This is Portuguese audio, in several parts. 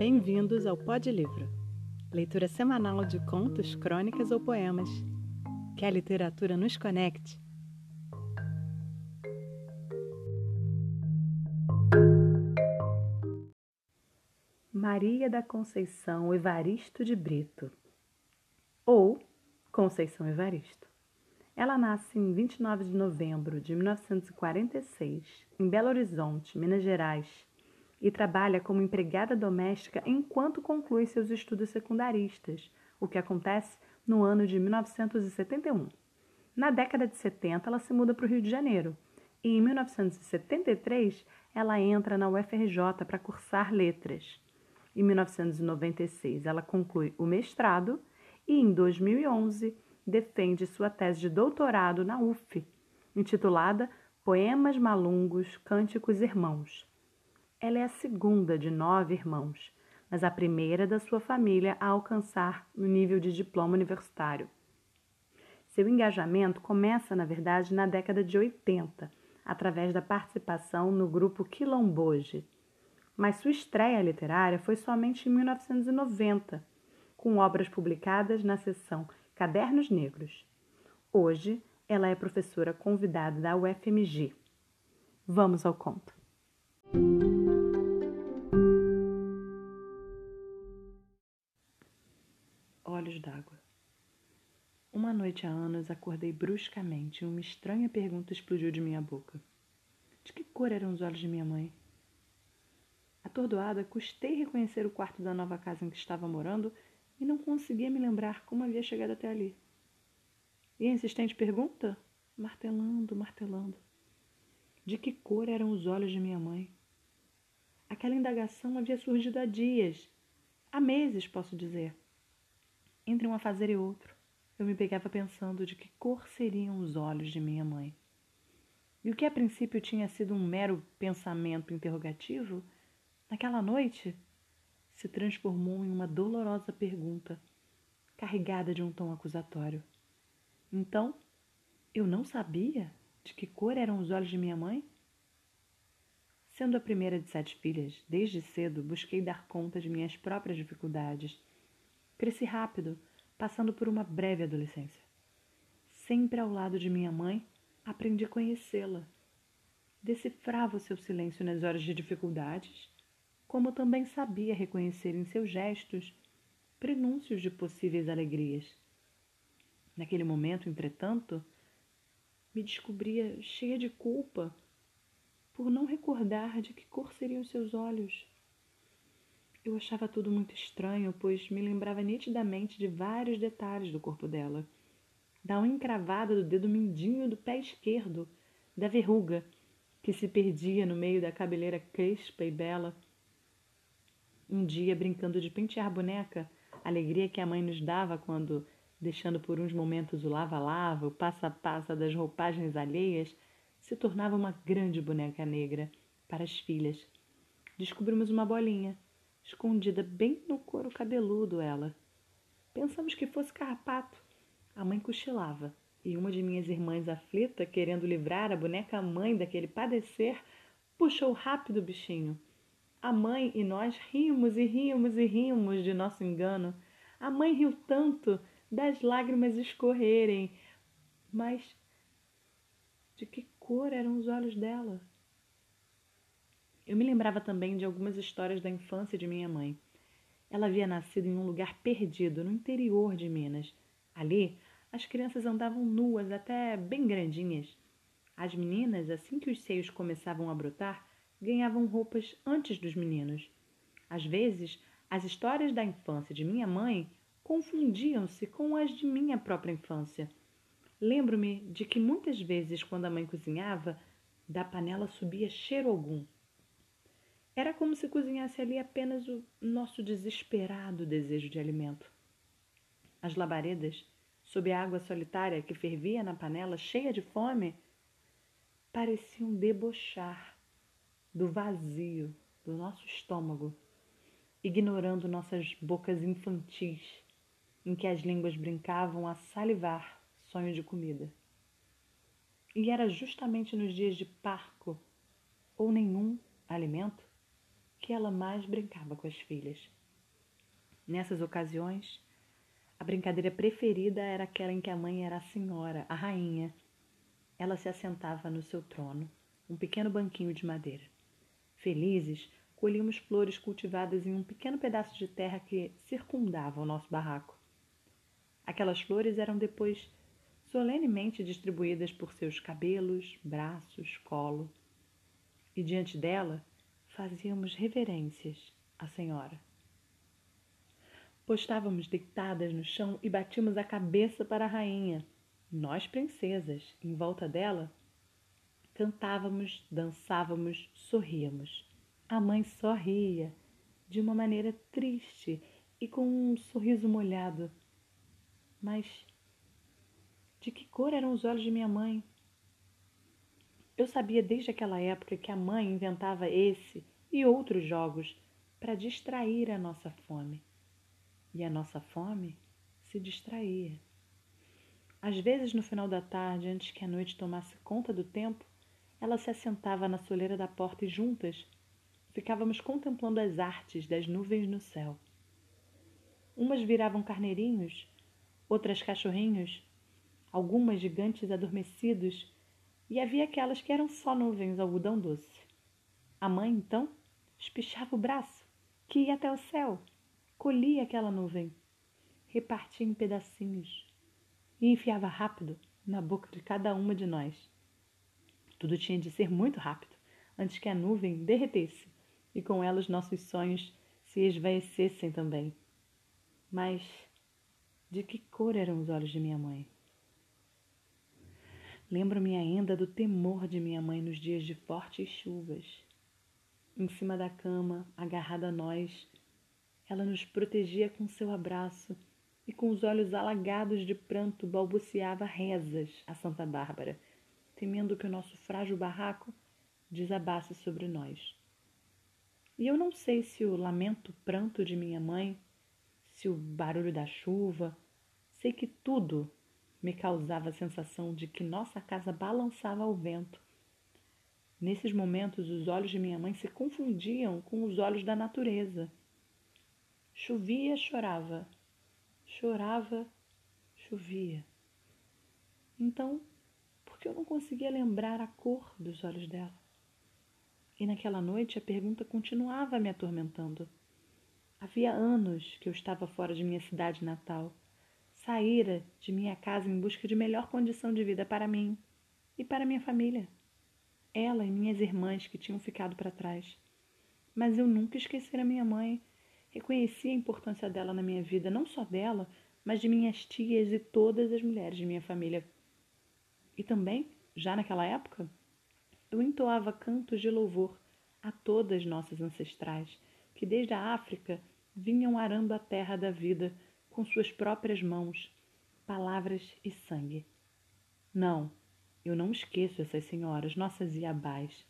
Bem-vindos ao Pod Livro, leitura semanal de contos, crônicas ou poemas. Que a literatura nos conecte. Maria da Conceição Evaristo de Brito, ou Conceição Evaristo. Ela nasce em 29 de novembro de 1946, em Belo Horizonte, Minas Gerais, e trabalha como empregada doméstica enquanto conclui seus estudos secundaristas, o que acontece no ano de 1971. Na década de 70, ela se muda para o Rio de Janeiro e em 1973 ela entra na UFRJ para cursar letras. Em 1996, ela conclui o mestrado e em 2011 defende sua tese de doutorado na UF, intitulada Poemas Malungos, Cânticos Irmãos. Ela é a segunda de nove irmãos, mas a primeira da sua família a alcançar o nível de diploma universitário. Seu engajamento começa, na verdade, na década de 80, através da participação no grupo Quilomboje. Mas sua estreia literária foi somente em 1990, com obras publicadas na seção Cadernos Negros. Hoje, ela é professora convidada da UFMG. Vamos ao conto. D'água. Uma noite há anos acordei bruscamente e uma estranha pergunta explodiu de minha boca. De que cor eram os olhos de minha mãe? Atordoada, custei reconhecer o quarto da nova casa em que estava morando e não conseguia me lembrar como havia chegado até ali. E a insistente pergunta? Martelando, martelando. De que cor eram os olhos de minha mãe? Aquela indagação havia surgido há dias, há meses, posso dizer. Entre um afazer e outro, eu me pegava pensando de que cor seriam os olhos de minha mãe. E o que a princípio tinha sido um mero pensamento interrogativo, naquela noite se transformou em uma dolorosa pergunta, carregada de um tom acusatório. Então, eu não sabia de que cor eram os olhos de minha mãe? Sendo a primeira de sete filhas, desde cedo busquei dar conta de minhas próprias dificuldades. Cresci rápido, passando por uma breve adolescência. Sempre ao lado de minha mãe, aprendi a conhecê-la. Decifrava o seu silêncio nas horas de dificuldades como também sabia reconhecer em seus gestos prenúncios de possíveis alegrias. Naquele momento, entretanto, me descobria cheia de culpa por não recordar de que cor seriam seus olhos. Eu achava tudo muito estranho, pois me lembrava nitidamente de vários detalhes do corpo dela. Da unha encravada do dedo mindinho do pé esquerdo, da verruga que se perdia no meio da cabeleira crespa e bela um dia, brincando de pentear boneca, alegria que a mãe nos dava quando, deixando por uns momentos o lava-lava, o passa-passa das roupagens alheias, se tornava uma grande boneca negra para as filhas. Descobrimos uma bolinha, escondida bem no couro cabeludo ela. Pensamos que fosse carrapato. A mãe cochilava, e uma de minhas irmãs aflita, querendo livrar a boneca mãe daquele padecer, puxou rápido o bichinho a mãe e nós rimos e rimos e rimos de nosso engano. A mãe riu tanto das lágrimas escorrerem. Mas de que cor eram os olhos dela? Eu me lembrava também de algumas histórias da infância de minha mãe. Ela havia nascido em um lugar perdido, no interior de Minas. Ali, as crianças andavam nuas, até bem grandinhas. As meninas, assim que os seios começavam a brotar, ganhavam roupas antes dos meninos. Às vezes, as histórias da infância de minha mãe confundiam-se com as de minha própria infância. Lembro-me de que muitas vezes, quando a mãe cozinhava, da panela subia cheiro algum. Era como se cozinhasse ali apenas o nosso desesperado desejo de alimento. As labaredas, sob a água solitária que fervia na panela cheia de fome, pareciam debochar do vazio do nosso estômago, ignorando nossas bocas infantis, em que as línguas brincavam a salivar sonho de comida. E era justamente nos dias de parco ou nenhum alimento que ela mais brincava com as filhas. Nessas ocasiões, a brincadeira preferida era aquela em que a mãe era a senhora, a rainha. Ela se assentava no seu trono, um pequeno banquinho de madeira. Felizes, colhíamos flores cultivadas em um pequeno pedaço de terra que circundava o nosso barraco. Aquelas flores eram depois solenemente distribuídas por seus cabelos, braços, colo. E diante dela fazíamos reverências à Senhora. Postávamos deitadas no chão e batíamos a cabeça para a rainha. Nós, princesas, em volta dela, cantávamos, dançávamos, sorríamos. A mãe sorria, de uma maneira triste e com um sorriso molhado. Mas de que cor eram os olhos de minha mãe? Eu sabia desde aquela época que a mãe inventava esse e outros jogos para distrair a nossa fome e a nossa fome se distraía. Às vezes, no final da tarde, antes que a noite tomasse conta do tempo, ela se assentava na soleira da porta e juntas ficávamos contemplando as artes das nuvens no céu. Umas viravam carneirinhos, outras cachorrinhos, algumas gigantes adormecidos, e havia aquelas que eram só nuvens algodão doce. A mãe, então, espichava o braço, que ia até o céu, colhia aquela nuvem, repartia em pedacinhos e enfiava rápido na boca de cada uma de nós. Tudo tinha de ser muito rápido, antes que a nuvem derretesse e com ela os nossos sonhos se esvaecessem também. Mas de que cor eram os olhos de minha mãe? Lembro-me ainda do temor de minha mãe nos dias de fortes chuvas. Em cima da cama, agarrada a nós, ela nos protegia com seu abraço e com os olhos alagados de pranto balbuciava rezas a Santa Bárbara, temendo que o nosso frágil barraco desabasse sobre nós. E eu não sei se o lamento pranto de minha mãe, se o barulho da chuva, sei que tudo me causava a sensação de que nossa casa balançava ao vento. Nesses momentos, os olhos de minha mãe se confundiam com os olhos da natureza Chovia, chorava. Chorava, chovia. Então, por que eu não conseguia lembrar a cor dos olhos dela? E naquela noite a pergunta continuava me atormentando. Havia anos que eu estava fora de minha cidade natal. Saíra de minha casa em busca de melhor condição de vida para mim e para minha família. Ela e minhas irmãs que tinham ficado para trás. Mas eu nunca esquecera minha mãe Reconheci a importância dela na minha vida, não só dela, mas de minhas tias e todas as mulheres de minha família. E também, já naquela época, eu entoava cantos de louvor a todas nossas ancestrais, que desde a África vinham arando a terra da vida com suas próprias mãos, palavras e sangue. Não, eu não esqueço essas senhoras, nossas iabás,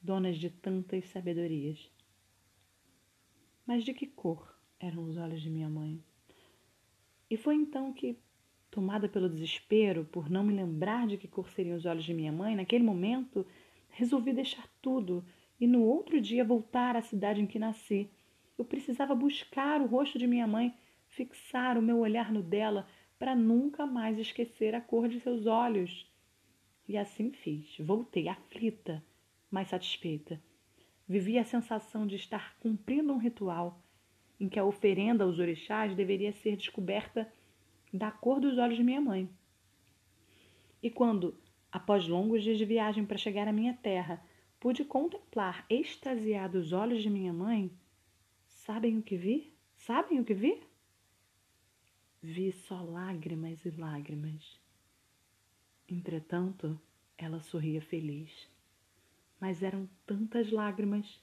donas de tantas sabedorias. Mas de que cor eram os olhos de minha mãe? E foi então que, tomada pelo desespero por não me lembrar de que cor seriam os olhos de minha mãe, naquele momento resolvi deixar tudo e no outro dia voltar à cidade em que nasci. Eu precisava buscar o rosto de minha mãe, fixar o meu olhar no dela para nunca mais esquecer a cor de seus olhos. E assim fiz. Voltei aflita, mas satisfeita. Vivia a sensação de estar cumprindo um ritual em que a oferenda aos orixás deveria ser descoberta da cor dos olhos de minha mãe. E quando, após longos dias de viagem para chegar à minha terra, pude contemplar extasiado os olhos de minha mãe, sabem o que vi? Sabem o que vi? Vi só lágrimas e lágrimas. Entretanto, ela sorria feliz mas eram tantas lágrimas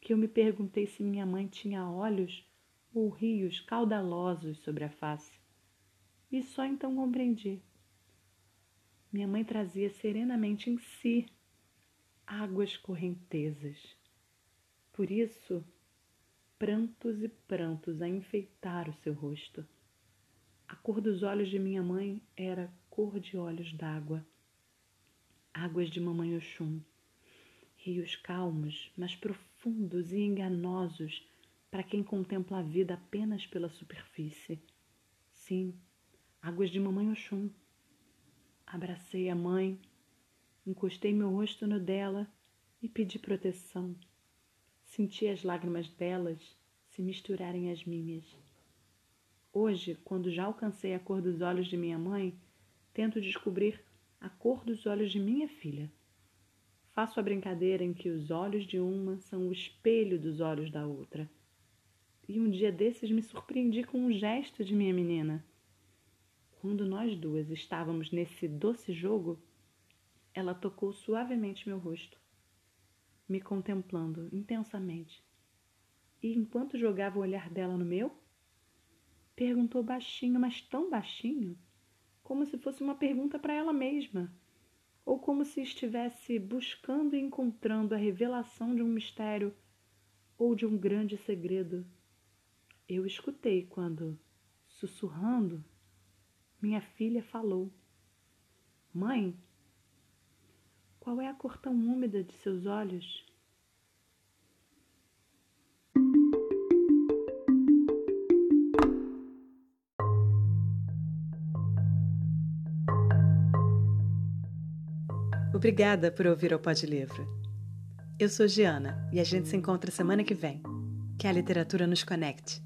que eu me perguntei se minha mãe tinha olhos ou rios caudalosos sobre a face. E só então compreendi. Minha mãe trazia serenamente em si águas correntezas. Por isso, prantos e prantos a enfeitar o seu rosto. A cor dos olhos de minha mãe era cor de olhos d'água, águas de mamãe Oxum rios calmos, mas profundos e enganosos para quem contempla a vida apenas pela superfície. Sim, águas de mamãe Oxum. Abracei a mãe, encostei meu rosto no dela e pedi proteção. Senti as lágrimas delas se misturarem às minhas. Hoje, quando já alcancei a cor dos olhos de minha mãe, tento descobrir a cor dos olhos de minha filha. Faço a brincadeira em que os olhos de uma são o espelho dos olhos da outra. E um dia desses me surpreendi com um gesto de minha menina. Quando nós duas estávamos nesse doce jogo, ela tocou suavemente meu rosto, me contemplando intensamente. E enquanto jogava o olhar dela no meu, perguntou baixinho, mas tão baixinho, como se fosse uma pergunta para ela mesma ou como se estivesse buscando e encontrando a revelação de um mistério ou de um grande segredo. Eu escutei quando, sussurrando, minha filha falou: Mãe, qual é a cor tão úmida de seus olhos? Obrigada por ouvir o Pod Livro. Eu sou Giana e a gente se encontra semana que vem. Que a literatura nos conecte.